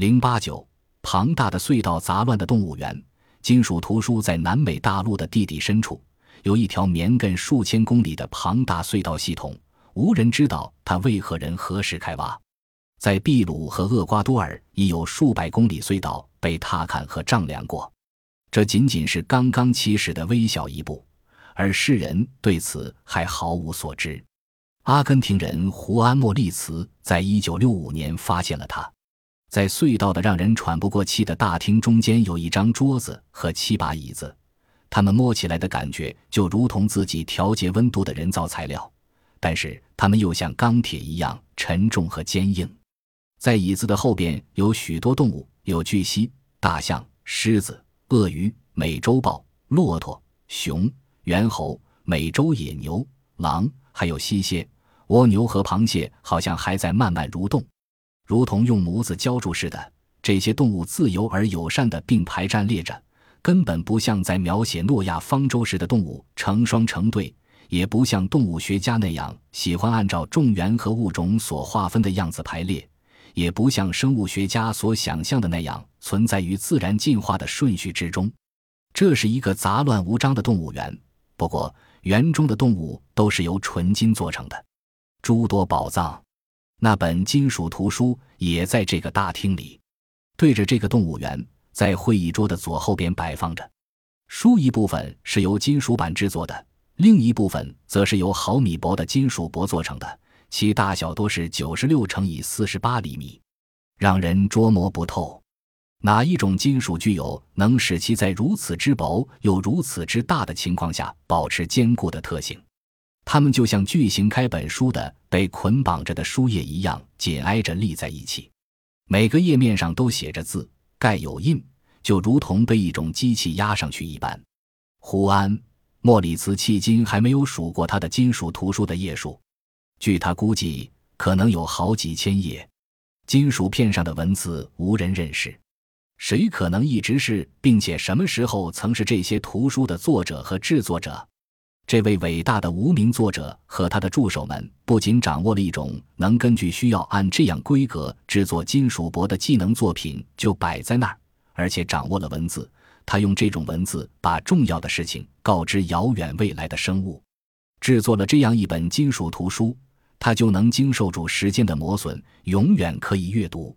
零八九，庞大的隧道，杂乱的动物园。金属图书在南美大陆的地底深处，有一条绵亘数千公里的庞大隧道系统，无人知道它为何人何时开挖。在秘鲁和厄瓜多尔，已有数百公里隧道被踏勘和丈量过。这仅仅是刚刚起始的微小一步，而世人对此还毫无所知。阿根廷人胡安·莫利茨在一九六五年发现了它。在隧道的让人喘不过气的大厅中间，有一张桌子和七把椅子，它们摸起来的感觉就如同自己调节温度的人造材料，但是它们又像钢铁一样沉重和坚硬。在椅子的后边有许多动物，有巨蜥、大象、狮子、鳄鱼、美洲豹、骆驼、熊、猿猴、美洲野牛、狼，还有溪蟹、蜗牛和螃蟹，好像还在慢慢蠕动。如同用模子浇筑似的，这些动物自由而友善地并排站列着，根本不像在描写诺亚方舟时的动物成双成对，也不像动物学家那样喜欢按照种源和物种所划分的样子排列，也不像生物学家所想象的那样存在于自然进化的顺序之中。这是一个杂乱无章的动物园，不过园中的动物都是由纯金做成的，诸多宝藏。那本金属图书也在这个大厅里，对着这个动物园，在会议桌的左后边摆放着。书一部分是由金属板制作的，另一部分则是由毫米薄的金属箔做成的，其大小多是九十六乘以四十八厘米，让人捉摸不透。哪一种金属具有能使其在如此之薄又如此之大的情况下保持坚固的特性？它们就像巨型开本书的被捆绑着的书页一样紧挨着立在一起，每个页面上都写着字，盖有印，就如同被一种机器压上去一般。胡安·莫里茨迄今还没有数过他的金属图书的页数，据他估计，可能有好几千页。金属片上的文字无人认识，谁可能一直是，并且什么时候曾是这些图书的作者和制作者？这位伟大的无名作者和他的助手们不仅掌握了一种能根据需要按这样规格制作金属箔的技能，作品就摆在那儿，而且掌握了文字。他用这种文字把重要的事情告知遥远未来的生物。制作了这样一本金属图书，它就能经受住时间的磨损，永远可以阅读。